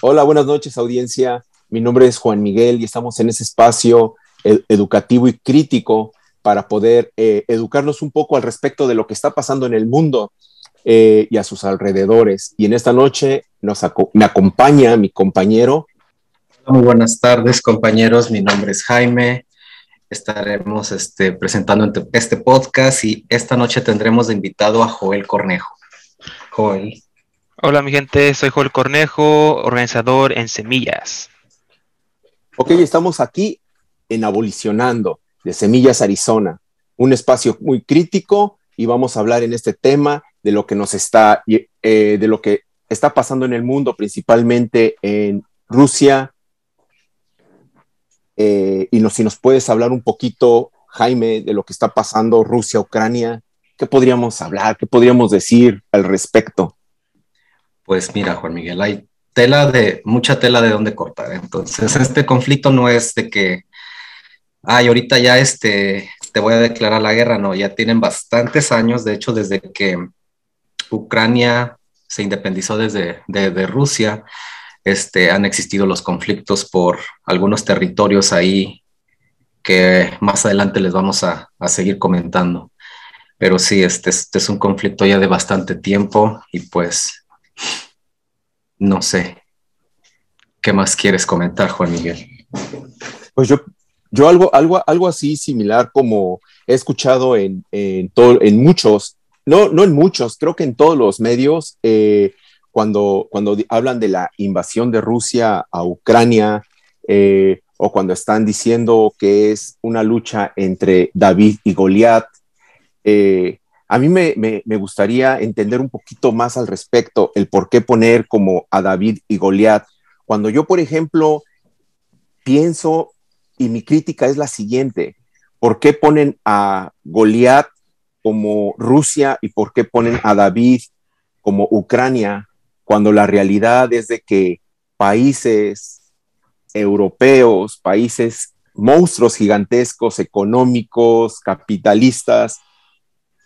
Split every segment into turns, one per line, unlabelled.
Hola, buenas noches, audiencia. Mi nombre es Juan Miguel y estamos en ese espacio educativo y crítico para poder eh, educarnos un poco al respecto de lo que está pasando en el mundo eh, y a sus alrededores. Y en esta noche nos me acompaña mi compañero.
Muy buenas tardes, compañeros. Mi nombre es Jaime. Estaremos este, presentando este podcast y esta noche tendremos de invitado a Joel Cornejo. Joel.
Hola mi gente, soy Joel Cornejo, organizador en Semillas.
Ok, estamos aquí en Abolicionando de Semillas Arizona, un espacio muy crítico y vamos a hablar en este tema de lo que nos está, eh, de lo que está pasando en el mundo, principalmente en Rusia. Eh, y si nos puedes hablar un poquito, Jaime, de lo que está pasando Rusia-Ucrania, ¿qué podríamos hablar? ¿Qué podríamos decir al respecto?
Pues mira, Juan Miguel, hay tela de, mucha tela de dónde cortar. Entonces, este conflicto no es de que, ay, ahorita ya este, te voy a declarar la guerra, no, ya tienen bastantes años, de hecho, desde que Ucrania se independizó desde de, Rusia, este, han existido los conflictos por algunos territorios ahí que más adelante les vamos a, seguir comentando. Pero sí, este, este es un conflicto ya de bastante tiempo y pues no sé. ¿Qué más quieres comentar, Juan Miguel?
Pues yo, yo algo, algo, algo así similar como he escuchado en, en, en muchos, no, no en muchos, creo que en todos los medios, eh, cuando, cuando hablan de la invasión de Rusia a Ucrania, eh, o cuando están diciendo que es una lucha entre David y Goliat, eh, a mí me, gustaría entender un poquito más al respecto, el por qué poner como a David y Goliat. Cuando yo, por ejemplo, pienso, y mi crítica es la siguiente, ¿por qué ponen a Goliat como Rusia y por qué ponen a David como Ucrania, cuando la realidad es de que países europeos, países monstruos gigantescos, económicos, capitalistas,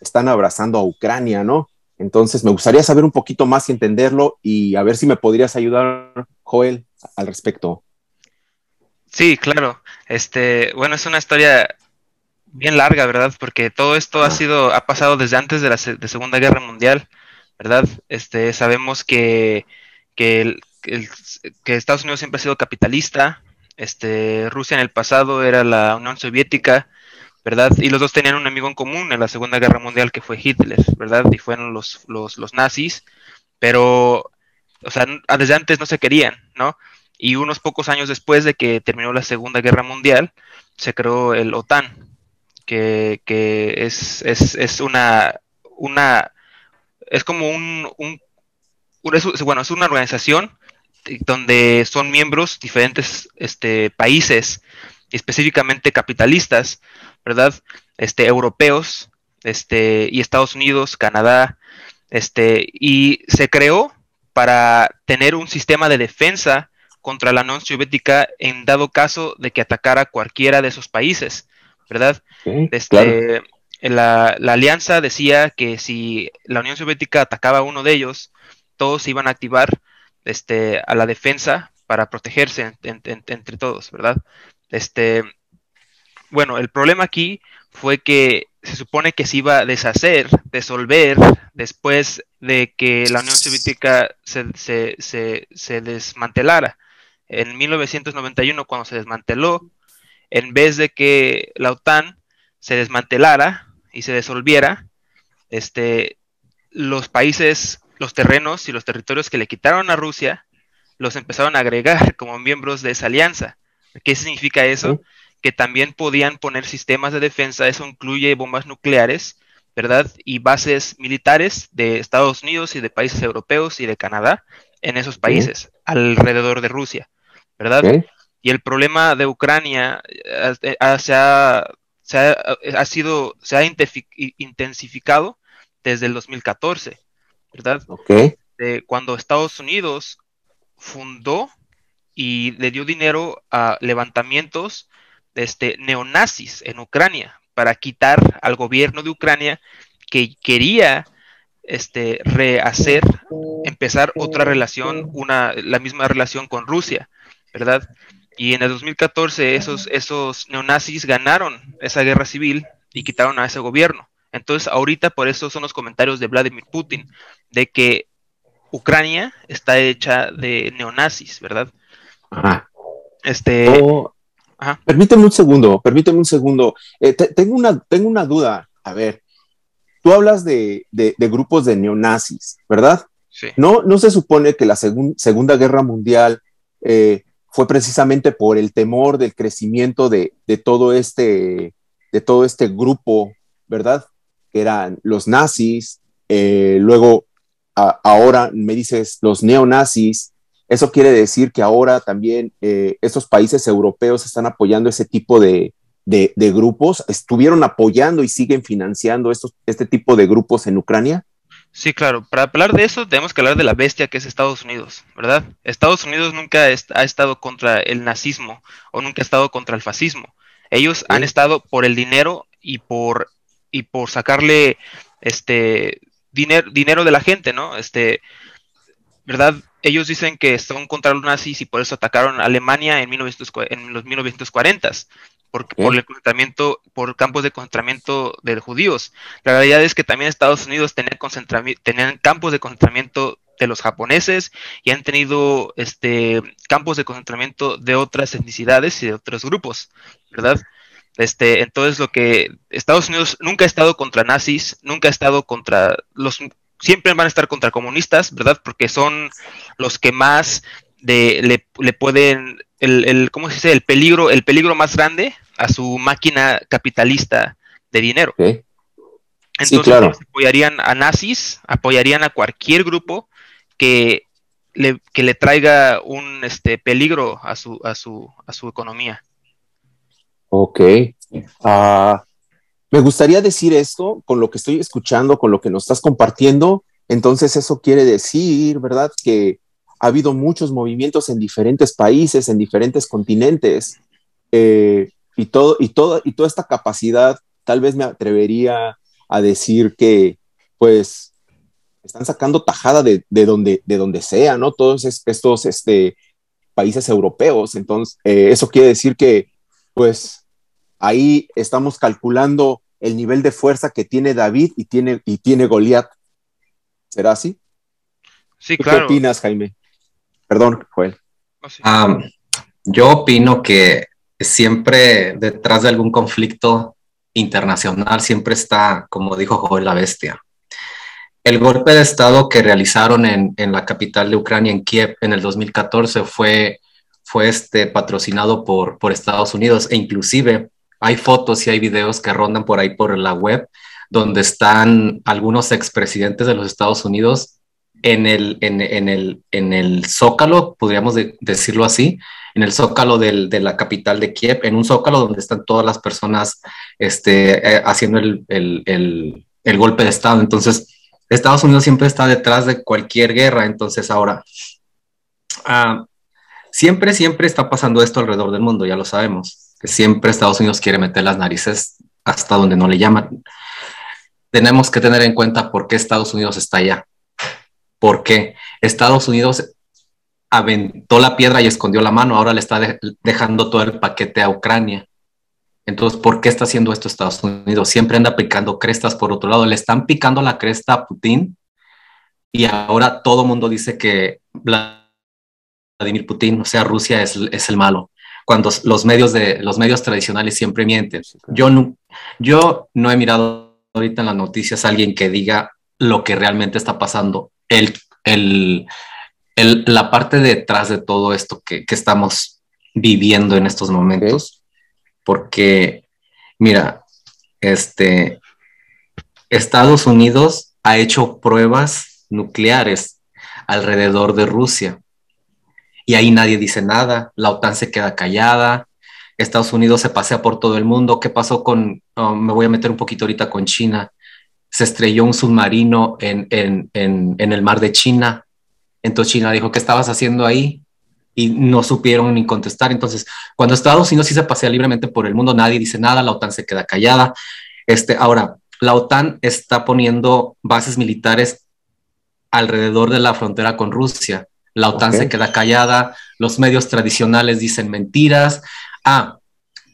están abrazando a Ucrania, ¿no? Entonces me gustaría saber un poquito más y entenderlo y a ver si me podrías ayudar, Joel, al respecto.
Sí, claro. Este, bueno, es una historia bien larga, ¿verdad? Porque todo esto ha sido, ha pasado desde antes de la Segunda Guerra Mundial, ¿verdad? Este, sabemos que, que, que Estados Unidos siempre ha sido capitalista. Este, Rusia en el pasado era la Unión Soviética ¿verdad? Y los dos tenían un amigo en común en la Segunda Guerra Mundial que fue Hitler, ¿verdad? Y fueron los, los, los nazis, pero, o sea, desde antes no se querían, ¿no? Y unos pocos años después de que terminó la Segunda Guerra Mundial, se creó el OTAN, que, que es, es, es, una, una, es como un, un, bueno, es una organización donde son miembros diferentes este, países, específicamente capitalistas, ¿verdad? Este, europeos, este, y Estados Unidos, Canadá, este, y se creó para tener un sistema de defensa contra la Unión Soviética en dado caso de que atacara cualquiera de esos países, ¿verdad? este, la, alianza decía que si la Unión Soviética atacaba a uno de ellos, todos se iban a activar este, a la defensa para protegerse entre todos, ¿verdad? Este, bueno, el problema aquí fue que se supone que se iba a deshacer, disolver, después de que la Unión Soviética se, desmantelara. En 1991, cuando se desmanteló, en vez de que la OTAN se desmantelara y se disolviera, este, los países, los terrenos y los territorios que le quitaron a Rusia, los empezaron a agregar como miembros de esa alianza. ¿Qué significa eso? Que también podían poner sistemas de defensa, eso incluye bombas nucleares, ¿verdad? Y bases militares de Estados Unidos y de países europeos y de Canadá en esos países, alrededor de Rusia, ¿verdad? Y el problema de Ucrania eh, se, ha, sido, se ha intensificado desde el 2014, ¿verdad? cuando Estados Unidos fundó y le dio dinero a levantamientos este, neonazis en Ucrania para quitar al gobierno de Ucrania que quería este, rehacer, empezar otra relación, una, la misma relación con Rusia, ¿verdad? Y en el 2014 esos, esos neonazis ganaron esa guerra civil y quitaron a ese gobierno. Entonces ahorita por eso son los comentarios de Vladimir Putin, de que Ucrania está hecha de neonazis, ¿verdad?
Ajá.
Este...
Oh,
Ajá.
Permíteme un segundo, permíteme un segundo. Eh, te- tengo, una, tengo una duda. A ver, tú hablas de, de- de grupos de neonazis, ¿verdad?
Sí.
¿No, no se supone que la segun- Segunda Guerra Mundial eh, fue precisamente por el temor del crecimiento de, de todo este, de todo este grupo, ¿verdad? Que eran los nazis, eh, luego a- ahora me dices los neonazis. Eso quiere decir que ahora también eh, estos países europeos están apoyando ese tipo de, de- de grupos, estuvieron apoyando y siguen financiando estos, este tipo de grupos en Ucrania.
Sí, claro. Para hablar de eso tenemos que hablar de la bestia que es Estados Unidos, ¿verdad? Estados Unidos nunca est- ha estado contra el nazismo o nunca ha estado contra el fascismo. Ellos han estado por el dinero y por y por sacarle este dinero dinero de la gente, ¿no? Este, ¿verdad? Ellos dicen que son contra los nazis y por eso atacaron a Alemania en, 1940 en los 1940s, por, por el concentramiento, por campos de concentramiento de judíos. La realidad es que también Estados Unidos tenía tenían campos de concentramiento de los japoneses y han tenido este, campos de concentramiento de otras etnicidades y de otros grupos, ¿verdad? Este, entonces lo que Estados Unidos nunca ha estado contra nazis, nunca ha estado contra los siempre van a estar contra comunistas, ¿verdad? Porque son los que más de, le, le pueden el, el ¿cómo se dice? el peligro, el peligro más grande a su máquina capitalista de dinero.
Okay.
Entonces
Sí, claro.
apoyarían a nazis, apoyarían a cualquier grupo que le, que le traiga un este peligro a su, a su, a su economía.
Ok. Ah, me gustaría decir esto con lo que estoy escuchando, con lo que nos estás compartiendo. Entonces eso quiere decir, ¿verdad? Que ha habido muchos movimientos en diferentes países, en diferentes continentes, eh, y, todo, y, todo, y toda esta capacidad, tal vez me atrevería a decir que, pues, están sacando tajada de, de, donde, de donde sea, ¿no? Todos es, estos este, países europeos. Entonces, eh, eso quiere decir que, pues, ahí estamos calculando el nivel de fuerza que tiene David y tiene, y tiene Goliat. ¿Será así?
Sí,
¿Tú
claro.
¿Qué opinas, Jaime? Perdón, Joel.
Oh, sí.
Um, yo opino que siempre detrás de algún conflicto internacional siempre está, como dijo Joel, la bestia. El golpe de Estado que realizaron en, en la capital de Ucrania, en Kiev, en el 2014 fue, fue este, patrocinado por, por Estados Unidos e inclusive hay fotos y hay videos que rondan por ahí por la web donde están algunos expresidentes de los Estados Unidos en el, en, en el, en el zócalo, podríamos de, decirlo así, en el zócalo de la capital de Kiev, en un zócalo donde están todas las personas este, eh, haciendo el, el, el, golpe de Estado. Entonces, Estados Unidos siempre está detrás de cualquier guerra. Entonces, ahora, uh, siempre, siempre está pasando esto alrededor del mundo, ya lo sabemos, siempre Estados Unidos quiere meter las narices hasta donde no le llaman. Tenemos que tener en cuenta por qué Estados Unidos está allá porque Estados Unidos aventó la piedra y escondió la mano, ahora le está de dejando todo el paquete a Ucrania. Entonces, ¿por qué está haciendo esto Estados Unidos? Siempre anda picando crestas por otro lado. Le están picando la cresta a Putin y ahora todo el mundo dice que Vladimir Putin, o sea, Rusia es, el malo. Cuando los medios, de, los medios tradicionales siempre mienten. Yo no, yo no he mirado ahorita en las noticias a alguien que diga lo que realmente está pasando el, el, el, la parte detrás de todo esto que, que, estamos viviendo en estos momentos. Okay. Porque, mira, este, Estados Unidos ha hecho pruebas nucleares alrededor de Rusia y ahí nadie dice nada, la OTAN se queda callada, Estados Unidos se pasea por todo el mundo, ¿qué pasó con, oh, me voy a meter un poquito ahorita con China? se estrelló un submarino en, en, en, en, el mar de China. Entonces China dijo, ¿qué estabas haciendo ahí? Y no supieron ni contestar. Entonces, cuando Estados Unidos sí se pasea libremente por el mundo, nadie dice nada, la OTAN se queda callada. Este, ahora, la OTAN está poniendo bases militares alrededor de la frontera con Rusia. La OTAN se queda callada, los medios tradicionales dicen mentiras. Ah,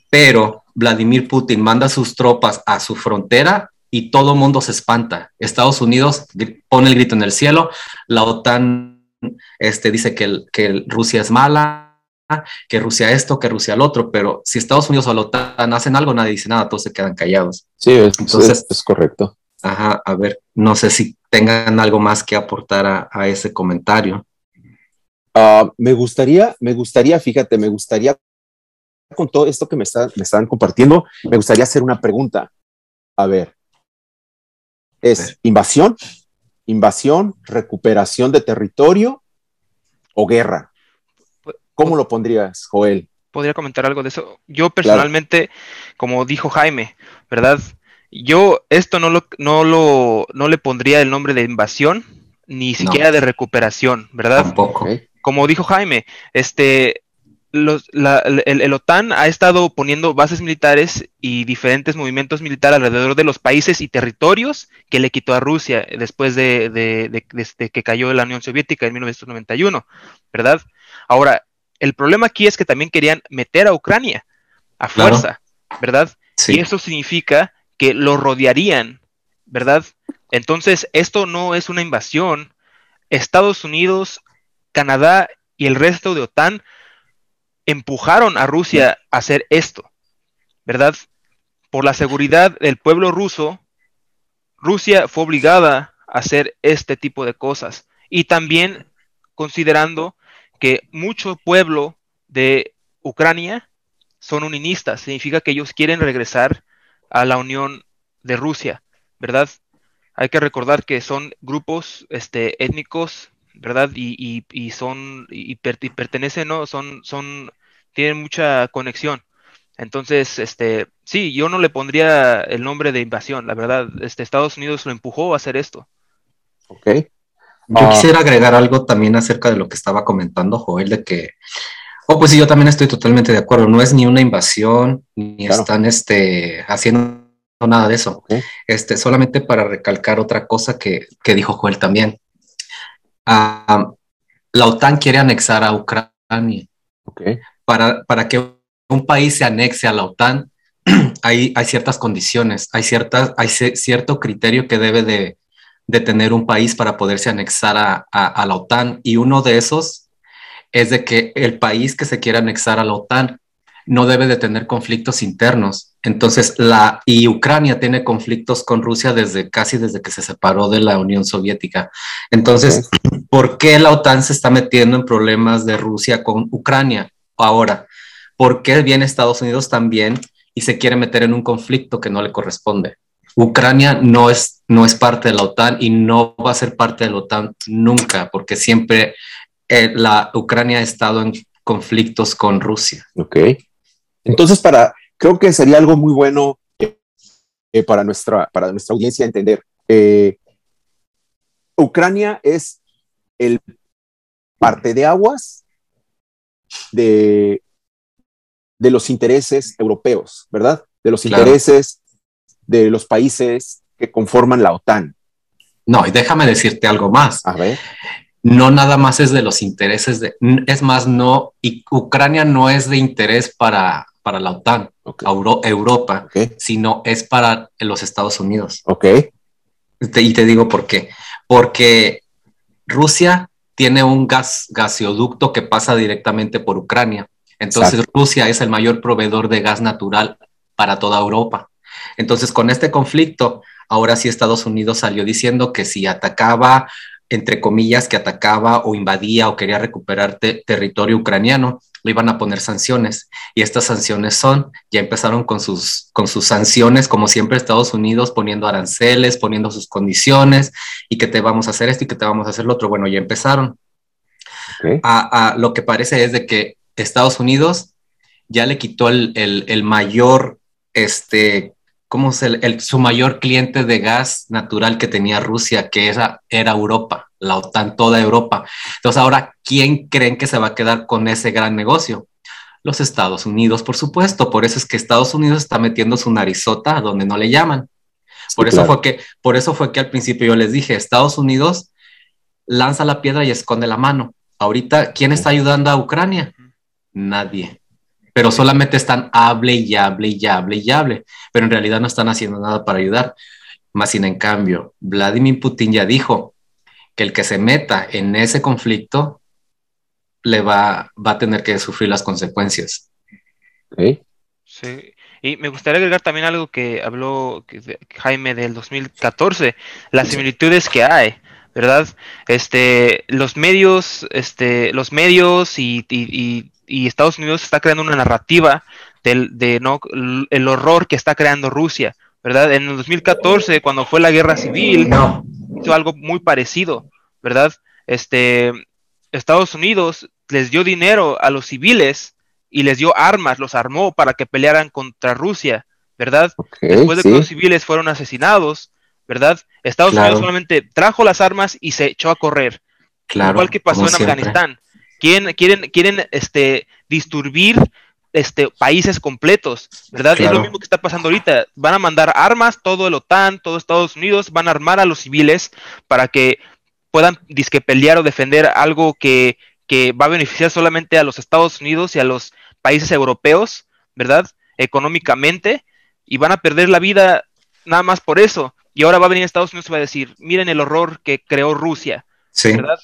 pero Vladimir Putin manda sus tropas a su frontera y todo mundo se espanta. Estados Unidos pone el grito en el cielo, la OTAN este, dice que, que Rusia es mala, que Rusia esto, que Rusia lo otro, pero si Estados Unidos o la OTAN hacen algo, nadie dice nada, todos se quedan callados.
Sí, es, Entonces, es, correcto.
Ajá, a ver, no sé si tengan algo más que aportar a, ese comentario.
Ah, me gustaría, me gustaría, fíjate, me gustaría con todo esto que me, me están compartiendo, me gustaría hacer una pregunta. A ver, ¿es invasión? ¿Invasión, recuperación de territorio o guerra? ¿Cómo lo pondrías, Joel?
Podría comentar algo de eso. Yo personalmente, como dijo Jaime, ¿verdad? Yo esto no lo, no lo, no le pondría el nombre de invasión, ni siquiera de recuperación, ¿verdad?
Tampoco.
Como dijo Jaime, este, el, OTAN ha estado poniendo bases militares y diferentes movimientos militares alrededor de los países y territorios que le quitó a Rusia después de, que cayó la Unión Soviética en 1991, ¿verdad? Ahora, el problema aquí es que también querían meter a Ucrania a fuerza, ¿verdad? Y eso significa que lo rodearían, ¿verdad? Entonces, esto no es una invasión. Estados Unidos, Canadá y el resto de OTAN empujaron a Rusia a hacer esto, ¿verdad? Por la seguridad del pueblo ruso, Rusia fue obligada a hacer este tipo de cosas. Y también considerando que mucho pueblo de Ucrania son uninistas, significa que ellos quieren regresar a la Unión de Rusia, ¿verdad? Hay que recordar que son grupos este, étnicos ¿verdad? Y, y, son, y, pertenecen, ¿no? Son, son, tienen mucha conexión. Entonces, este, sí, yo no le pondría el nombre de invasión, la verdad, este, Estados Unidos lo empujó a hacer esto.
Ok.
Yo ah. quisiera agregar algo también acerca de lo que estaba comentando Joel, de que, oh, pues sí, yo también estoy totalmente de acuerdo, no es ni una invasión, ni están este, haciendo nada de eso. Este, solamente para recalcar otra cosa que, que dijo Joel también. La OTAN quiere anexar a Ucrania. Para, para que un país se anexe a la OTAN, hay, hay ciertas condiciones, hay, ciertas, hay cierto criterio que debe de, de, tener un país para poderse anexar a, a, la OTAN. Y uno de esos es de que el país que se quiera anexar a la OTAN no debe de tener conflictos internos. Entonces, la, y Ucrania tiene conflictos con Rusia desde casi desde que se separó de la Unión Soviética. Entonces, ¿por qué la OTAN se está metiendo en problemas de Rusia con Ucrania ahora? ¿Por qué viene Estados Unidos también y se quiere meter en un conflicto que no le corresponde? Ucrania no es, no es parte de la OTAN y no va a ser parte de la OTAN nunca, porque siempre eh, la Ucrania ha estado en conflictos con Rusia.
Ok. Entonces, para, creo que sería algo muy bueno eh, para, nuestra, para nuestra audiencia entender. Eh, Ucrania es el parte de aguas de, de los intereses europeos, ¿verdad? De los intereses de los países que conforman la OTAN.
No, y déjame decirte algo más.
A ver
no nada más es de los intereses de, es más, no, y Ucrania no es de interés para, para la OTAN, Europa, sino es para los Estados Unidos.
Ok.
y te digo por qué. Porque Rusia tiene un gas gaseoducto que pasa directamente por Ucrania. Entonces Rusia es el mayor proveedor de gas natural para toda Europa. Entonces con este conflicto, ahora sí Estados Unidos salió diciendo que si atacaba entre comillas, que atacaba o invadía o quería recuperar territorio ucraniano, le iban a poner sanciones. Y estas sanciones son, ya empezaron con sus, con sus sanciones, como siempre Estados Unidos poniendo aranceles, poniendo sus condiciones, y que te vamos a hacer esto y que te vamos a hacer lo otro. Bueno, ya empezaron. A, lo que parece es de que Estados Unidos ya le quitó el, el mayor este, como el, su mayor cliente de gas natural que tenía Rusia, que era, era Europa, la OTAN, toda Europa. Entonces ahora, ¿quién creen que se va a quedar con ese gran negocio? Los Estados Unidos, por supuesto. Por eso es que Estados Unidos está metiendo su narizota donde no le llaman. Por eso fue que, por eso fue que al principio yo les dije, Estados Unidos lanza la piedra y esconde la mano. Ahorita, ¿quién está ayudando a Ucrania? Nadie. Pero solamente están hable y hable y hable y hable, pero en realidad no están haciendo nada para ayudar. Más sin en cambio, Vladimir Putin ya dijo que el que se meta en ese conflicto le va, va a tener que sufrir las consecuencias.
Sí. Y me gustaría agregar también algo que habló Jaime del 2014, las similitudes que hay, ¿verdad? Este, los medios, este, los medios y, Estados Unidos está creando una narrativa del, de no, el horror que está creando Rusia, ¿verdad? En el 2014, cuando fue la guerra civil, hizo algo muy parecido, ¿verdad? Este, Estados Unidos les dio dinero a los civiles y les dio armas, los armó para que pelearan contra Rusia, ¿verdad? Después de que los civiles fueron asesinados, ¿verdad? Estados Unidos solamente trajo las armas y se echó a correr. Claro, igual que pasó en Afganistán. Quieren, quieren, quieren este, disturbir este, países completos, ¿verdad? Es lo mismo que está pasando ahorita. Van a mandar armas, todo el OTAN, todo Estados Unidos, van a armar a los civiles para que puedan disque pelear o defender algo que, que va a beneficiar solamente a los Estados Unidos y a los países europeos, ¿verdad? Económicamente, y van a perder la vida nada más por eso. Y ahora va a venir Estados Unidos y va a decir, miren el horror que creó Rusia, sí. ¿verdad?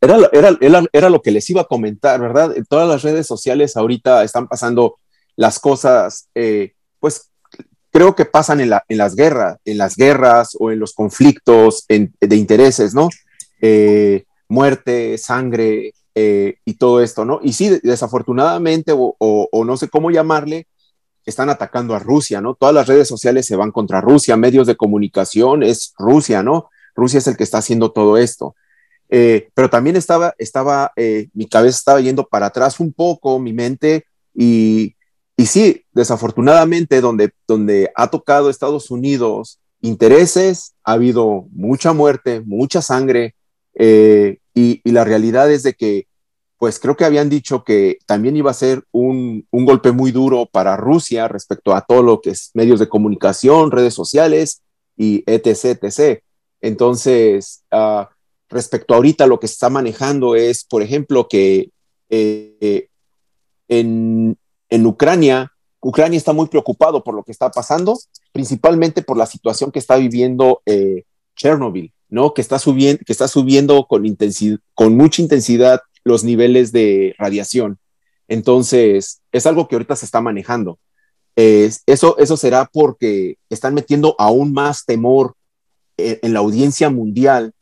Era, era, era, lo que les iba a comentar, ¿verdad? En todas las redes sociales ahorita están pasando las cosas, eh, pues creo que pasan en, en, las guerras, en las guerras o en los conflictos de intereses, ¿no? Eh, muerte, sangre, eh, y todo esto, ¿no? Y sí, desafortunadamente, o, no sé cómo llamarle, están atacando a Rusia, ¿no? Todas las redes sociales se van contra Rusia, medios de comunicación es Rusia, ¿no? Rusia es el que está haciendo todo esto. Eh, pero también estaba, estaba, eh, mi cabeza estaba yendo para atrás un poco, mi mente, y, y sí, desafortunadamente, donde, donde ha tocado Estados Unidos intereses, ha habido mucha muerte, mucha sangre, eh, y, la realidad es de que, pues creo que habían dicho que también iba a ser un, golpe muy duro para Rusia respecto a todo lo que es medios de comunicación, redes sociales y etc. etc. Entonces, ah, respecto a ahorita lo que se está manejando es, por ejemplo, que eh, en, Ucrania, Ucrania está muy preocupado por lo que está pasando, principalmente por la situación que está viviendo eh, Chernobyl. ¿no? Que está subiendo, que está subiendo con, intensidad, con mucha intensidad los niveles de radiación. Entonces, es algo que ahorita se está manejando. eso, eso será porque están metiendo aún más temor en, la audiencia mundial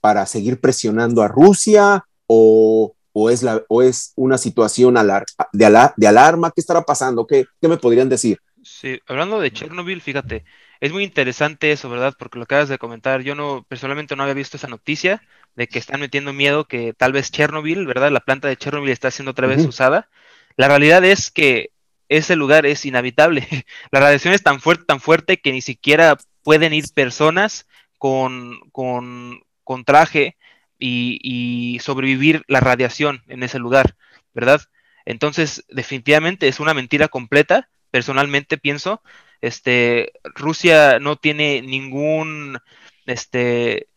para seguir presionando a Rusia o, es, la, o es una situación de, de, alarma. ¿Qué estará pasando? ¿Qué, ¿Qué me podrían decir?
Sí, hablando de Chernobyl, fíjate, es muy interesante eso, ¿verdad? Porque lo acabas de comentar, yo no, personalmente no había visto esa noticia de que están metiendo miedo que tal vez Chernobyl, ¿verdad? La planta de Chernobyl está siendo otra vez usada. La realidad es que ese lugar es inhabitable. La radiación es tan fuerte, tan fuerte que ni siquiera pueden ir personas con, con, con traje y, sobrevivir la radiación en ese lugar, ¿verdad? Entonces, definitivamente es una mentira completa. Personalmente pienso este, Rusia no tiene ningún, este,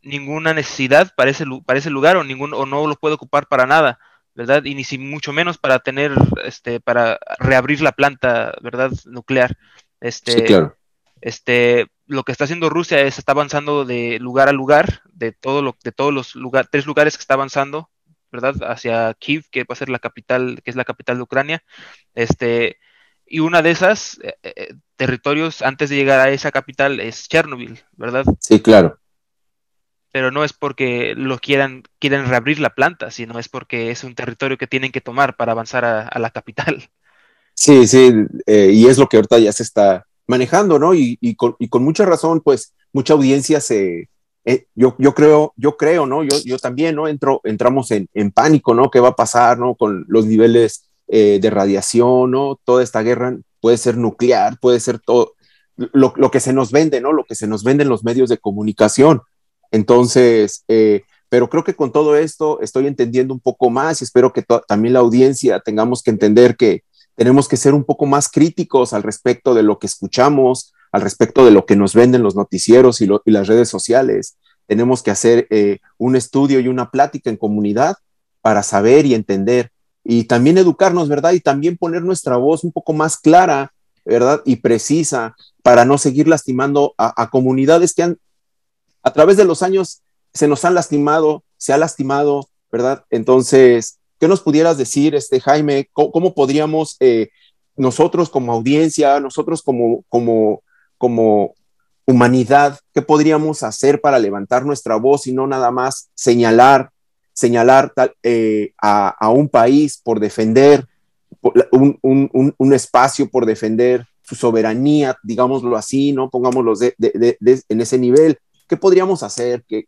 ninguna necesidad para ese, para ese lugar o, ningún, o no lo puede ocupar para nada, ¿verdad? Y ni si mucho menos para tener, este, para reabrir la planta, ¿verdad? Nuclear. Este, sí, claro. Este, lo que está haciendo Rusia es está avanzando de lugar a lugar, de todo lo, de todos los lugares, tres lugares que está avanzando, ¿verdad? Hacia Kiev, que va a ser la capital, que es la capital de Ucrania. Este, y una de esas eh, eh, territorios antes de llegar a esa capital es Chernobyl, ¿verdad?
Sí, claro.
Pero no es porque lo quieran, quieren reabrir la planta, sino es porque es un territorio que tienen que tomar para avanzar a, la capital.
Sí, sí, eh, y es lo que ahorita ya se está manejando, ¿no? Y, con, mucha razón, pues mucha audiencia se, yo, yo creo, yo creo, ¿no? Yo, también, ¿no? Entro, entramos en, en pánico, ¿no? ¿Qué va a pasar, ¿no? Con los niveles eh, de radiación, ¿no? Toda esta guerra puede ser nuclear, puede ser todo lo, que se nos vende, ¿no? Lo que se nos vende en los medios de comunicación. Entonces, eh, pero creo que con todo esto estoy entendiendo un poco más y espero que también la audiencia tengamos que entender que tenemos que ser un poco más críticos al respecto de lo que escuchamos, al respecto de lo que nos venden los noticieros y, las redes sociales. Tenemos que hacer eh, un estudio y una plática en comunidad para saber y entender y también educarnos, ¿verdad? Y también poner nuestra voz un poco más clara, ¿verdad? Y precisa para no seguir lastimando a, comunidades que han, a través de los años, se nos han lastimado, se ha lastimado, ¿verdad? Entonces, ¿qué nos pudieras decir, este Jaime? ¿Cómo, podríamos eh, nosotros como audiencia, nosotros como, como, como humanidad, qué podríamos hacer para levantar nuestra voz y no nada más señalar señalar eh, a, un país por defender un, espacio, por defender su soberanía, digámoslo así, ¿no? Pongámoslo en ese nivel. ¿Qué podríamos hacer? ¿Qué,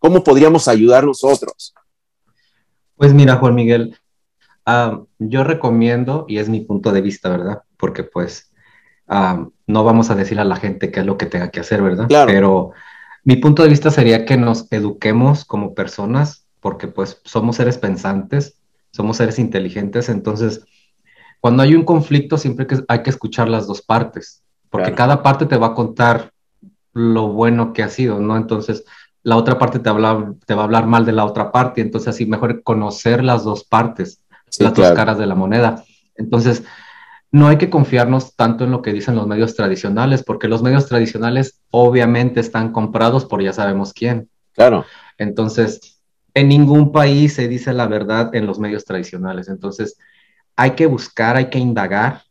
cómo podríamos ayudar nosotros?
Pues mira, Juan Miguel, ah, yo recomiendo, y es mi punto de vista, ¿verdad? Porque pues ah, no vamos a decir a la gente qué es lo que tenga que hacer, ¿verdad? Claro. Pero mi punto de vista sería que nos eduquemos como personas porque pues somos seres pensantes, somos seres inteligentes, entonces cuando hay un conflicto siempre hay que escuchar las dos partes, porque cada parte te va a contar lo bueno que ha sido, ¿no? Entonces la otra parte te, habla, te va a hablar mal de la otra parte, entonces así mejor conocer las dos partes, las dos caras de la moneda. Entonces, no hay que confiarnos tanto en lo que dicen los medios tradicionales, porque los medios tradicionales obviamente están comprados por ya sabemos quién.
Claro.
Entonces, en ningún país se dice la verdad en los medios tradicionales. Entonces, hay que buscar, hay que indagar.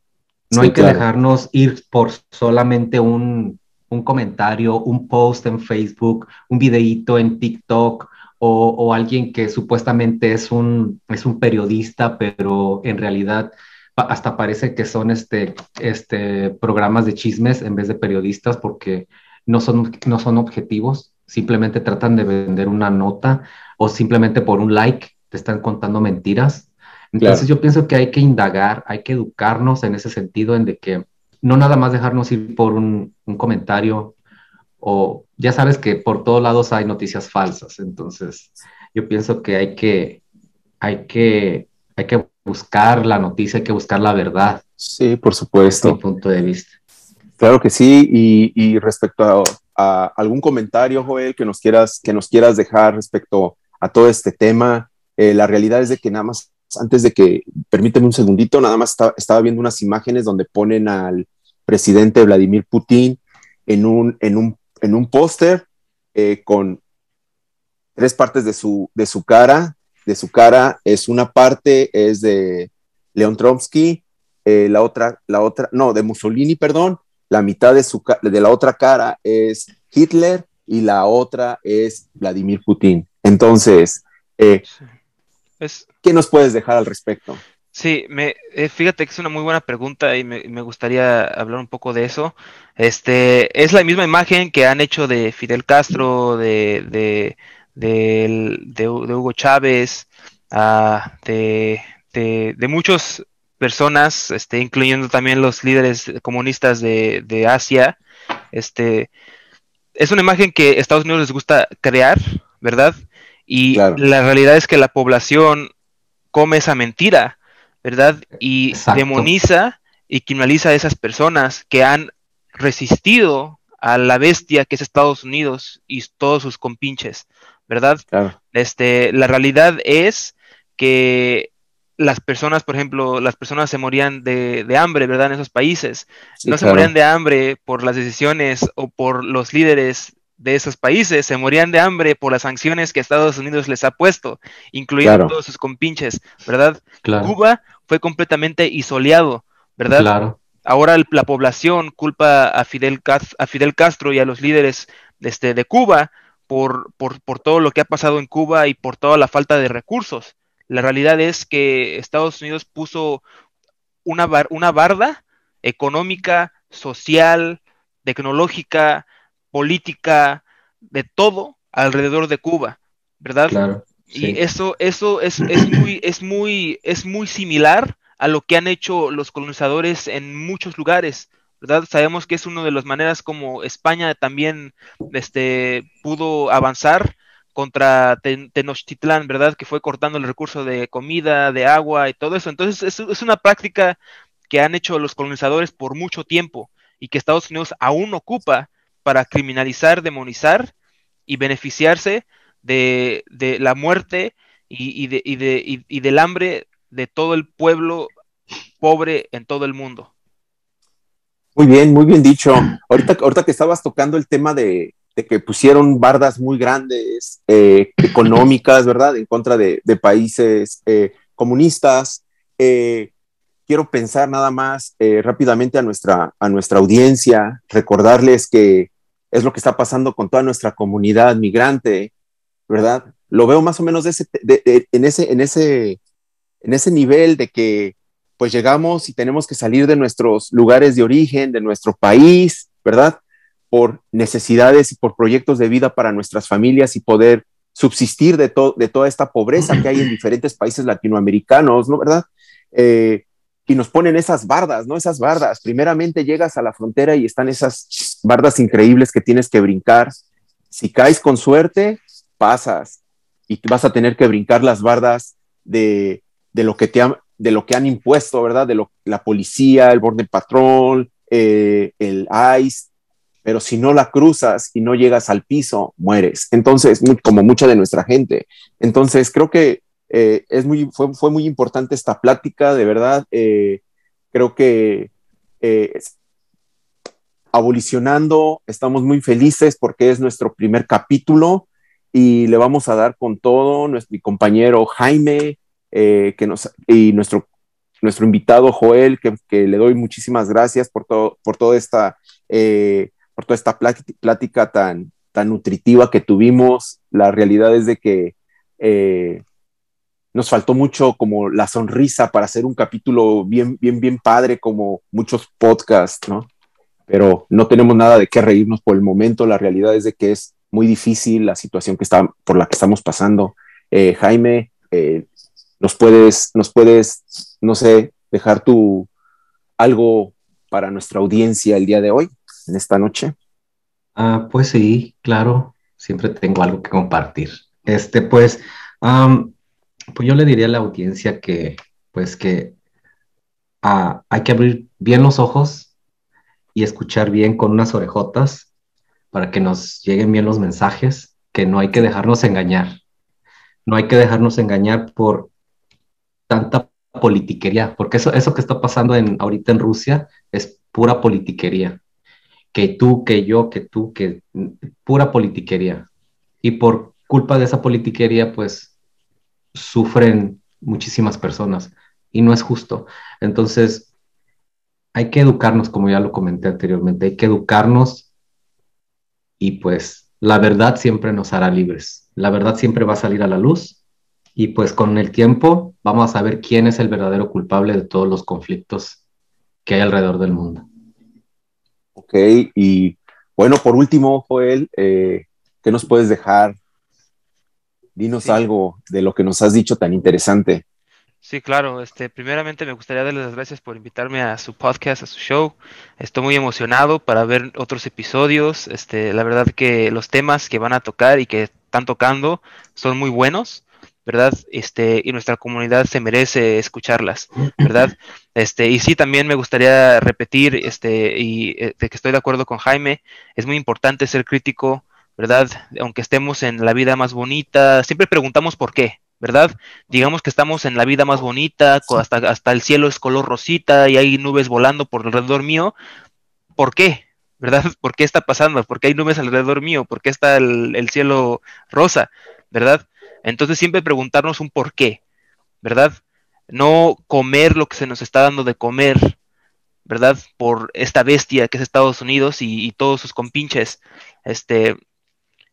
No hay que dejarnos ir por solamente un, comentario, un post en Facebook, un videíto en TikTok o, alguien que supuestamente es un, es un periodista, pero en realidad hasta parece que son este, este, programas de chismes en vez de periodistas porque no son, no son objetivos, simplemente tratan de vender una nota o simplemente por un like te están contando mentiras. Entonces yo pienso que hay que indagar, hay que educarnos en ese sentido, en de que no nada más dejarnos ir por un, comentario o ya sabes que por todos lados hay noticias falsas. Entonces yo pienso que hay que, hay que, hay que buscar la noticia, hay que buscar la verdad.
Sí, por supuesto.
mi punto de vista.
Claro que sí, y, respecto a, algún comentario, Joel, que nos quieras, que nos quieras dejar respecto a todo este tema. Eh, la realidad es de que nada más, antes de que, permíteme un segundito, nada más estaba viendo unas imágenes donde ponen al presidente Vladimir Putin en un, en un, en un póster eh, con tres partes de su, de su cara. De su cara es una parte es de Leon Trotsky, eh, la otra, la otra, no, de Mussolini, perdón. La mitad de, su, de la otra cara es Hitler y la otra es Vladimir Putin. Entonces, eh, ¿qué nos puedes dejar al respecto?
Sí, me, eh, fíjate que es una muy buena pregunta y me, gustaría hablar un poco de eso. Este, es la misma imagen que han hecho de Fidel Castro, de, de, de, Hugo Chávez, uh, de, de, muchas personas, este, incluyendo también los líderes comunistas de, de Asia. Este, es una imagen que Estados Unidos les gusta crear, ¿verdad? Y la realidad es que la población come esa mentira, ¿verdad? Y demoniza y criminaliza a esas personas que han resistido a la bestia que es Estados Unidos y todos sus compinches, ¿verdad? Este, la realidad es que las personas, por ejemplo, las personas se morían de, hambre, ¿verdad? En esos países. no se morían de hambre por las decisiones o por los líderes de esos países se morían de hambre por las sanciones que Estados Unidos les ha puesto, incluyendo todos sus compinches, ¿verdad? Cuba fue completamente isoleado, ¿verdad? Ahora la población culpa a Fidel, a Fidel Castro y a los líderes de, este, de Cuba por, por, por todo lo que ha pasado en Cuba y por toda la falta de recursos. La realidad es que Estados Unidos puso una, una barda económica, social, tecnológica, política, de todo alrededor de Cuba, ¿verdad? Claro, Y eso, eso es, es, muy, es, muy, es muy similar a lo que han hecho los colonizadores en muchos lugares, ¿verdad? Sabemos que es una de las maneras como España también este, pudo avanzar contra Tenochtitlán, ¿verdad? Que fue cortando el recurso de comida, de agua y todo eso. Entonces es, es una práctica que han hecho los colonizadores por mucho tiempo y que Estados Unidos aún ocupa para criminalizar, demonizar y beneficiarse de, la muerte y, de, y, del hambre de todo el pueblo pobre en todo el mundo.
Muy bien, muy bien dicho. Ahorita, ahorita que estabas tocando el tema de, que pusieron bardas muy grandes, eh, económicas, ¿verdad? En contra de, países eh, comunistas. Eh, quiero pensar nada más rápidamente a nuestra, a nuestra audiencia, recordarles que es lo que está pasando con toda nuestra comunidad migrante, ¿verdad? Lo veo más o menos en, ese, en, ese, en ese nivel de que pues llegamos y tenemos que salir de nuestros lugares de origen, de nuestro país, ¿verdad? Por necesidades y por proyectos de vida para nuestras familias y poder subsistir de, de toda esta pobreza que hay en diferentes países latinoamericanos, ¿no? ¿Verdad? Eh, y nos ponen esas bardas, ¿no? Esas bardas. Primeramente llegas a la frontera y están esas bardas increíbles que tienes que brincar. Si caes con suerte, pasas y vas a tener que brincar las bardas de, de lo que te han, de lo que han impuesto, ¿verdad? De lo, la policía, el Border Patrol, eh, el ICE, pero si no la cruzas y no llegas al piso, mueres. Entonces, como mucha de nuestra gente. Entonces, creo que eh, es muy, fue, fue, muy importante esta plática, de verdad. Eh, creo que abolicionando, estamos muy felices porque es nuestro primer capítulo y le vamos a dar con todo. Nuestro, mi compañero Jaime, eh, que nos, y nuestro, nuestro invitado Joel, que, le doy muchísimas gracias por, todo, por, toda esta, eh, por toda esta plática tan, tan nutritiva que tuvimos. La realidad es de que eh, nos faltó mucho como la sonrisa para hacer un capítulo bien, bien, bien padre como muchos podcasts, ¿no? Pero no tenemos nada de qué reírnos por el momento. La realidad es de que es muy difícil la situación que está, por la que estamos pasando. Jaime, nos puedes, nos puedes, no sé, dejar tu algo para nuestra audiencia el día de hoy, en esta noche.
Ah, pues sí, claro, siempre tengo algo que compartir. Este, pues, pues yo le diría a la audiencia que, pues que ah, hay que abrir bien los ojos y escuchar bien con unas orejotas para que nos lleguen bien los mensajes, que no hay que dejarnos engañar. No hay que dejarnos engañar por tanta politiquería, porque eso, eso que está pasando en, ahorita en Rusia es pura politiquería. Que tú, que yo, que tú, que pura politiquería. Y por culpa de esa politiquería, pues sufren muchísimas personas y no es justo. Entonces, hay que educarnos, como ya lo comenté anteriormente, hay que educarnos y pues la verdad siempre nos hará libres. La verdad siempre va a salir a la luz y pues con el tiempo vamos a saber quién es el verdadero culpable de todos los conflictos que hay alrededor del mundo.
Ok, y bueno, por último, Joel, eh, ¿qué nos puedes dejar? Dinos algo de lo que nos has dicho tan interesante.
Sí, claro. Este, primeramente me gustaría darles las gracias por invitarme a su podcast, a su show. Estoy muy emocionado para ver otros episodios. Este, la verdad que los temas que van a tocar y que están tocando son muy buenos. ¿verdad? Este, y nuestra comunidad se merece escucharlas, ¿verdad? Este, y sí, también me gustaría repetir, este, y eh, de que estoy de acuerdo con Jaime, es muy importante ser crítico, ¿verdad? Aunque estemos en la vida más bonita, siempre preguntamos por qué, ¿verdad? Digamos que estamos en la vida más bonita, hasta, hasta el cielo es color rosita y hay nubes volando por alrededor mío, ¿por qué? ¿Verdad? ¿Por qué está pasando? ¿Por qué hay nubes alrededor mío? ¿Por qué está el, el cielo rosa? ¿Verdad? Entonces siempre preguntarnos un por qué, ¿verdad? No comer lo que se nos está dando de comer, ¿verdad? Por esta bestia que es Estados Unidos y, todos sus compinches. Este,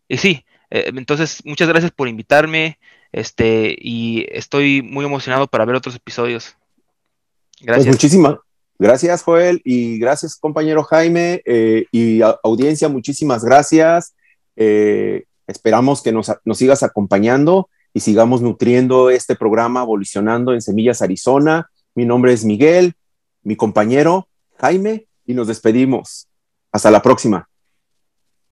y sí, eh, entonces muchas gracias por invitarme, este, y estoy muy emocionado para ver otros episodios.
Pues gracias. muchísimas gracias, Joel, y gracias, compañero Jaime, eh, y audiencia, muchísimas gracias. Eh, Esperamos que nos, sigas acompañando y sigamos nutriendo este programa Evolucionando en Semillas Arizona. Mi nombre es Miguel, mi compañero Jaime, y nos despedimos. Hasta la próxima.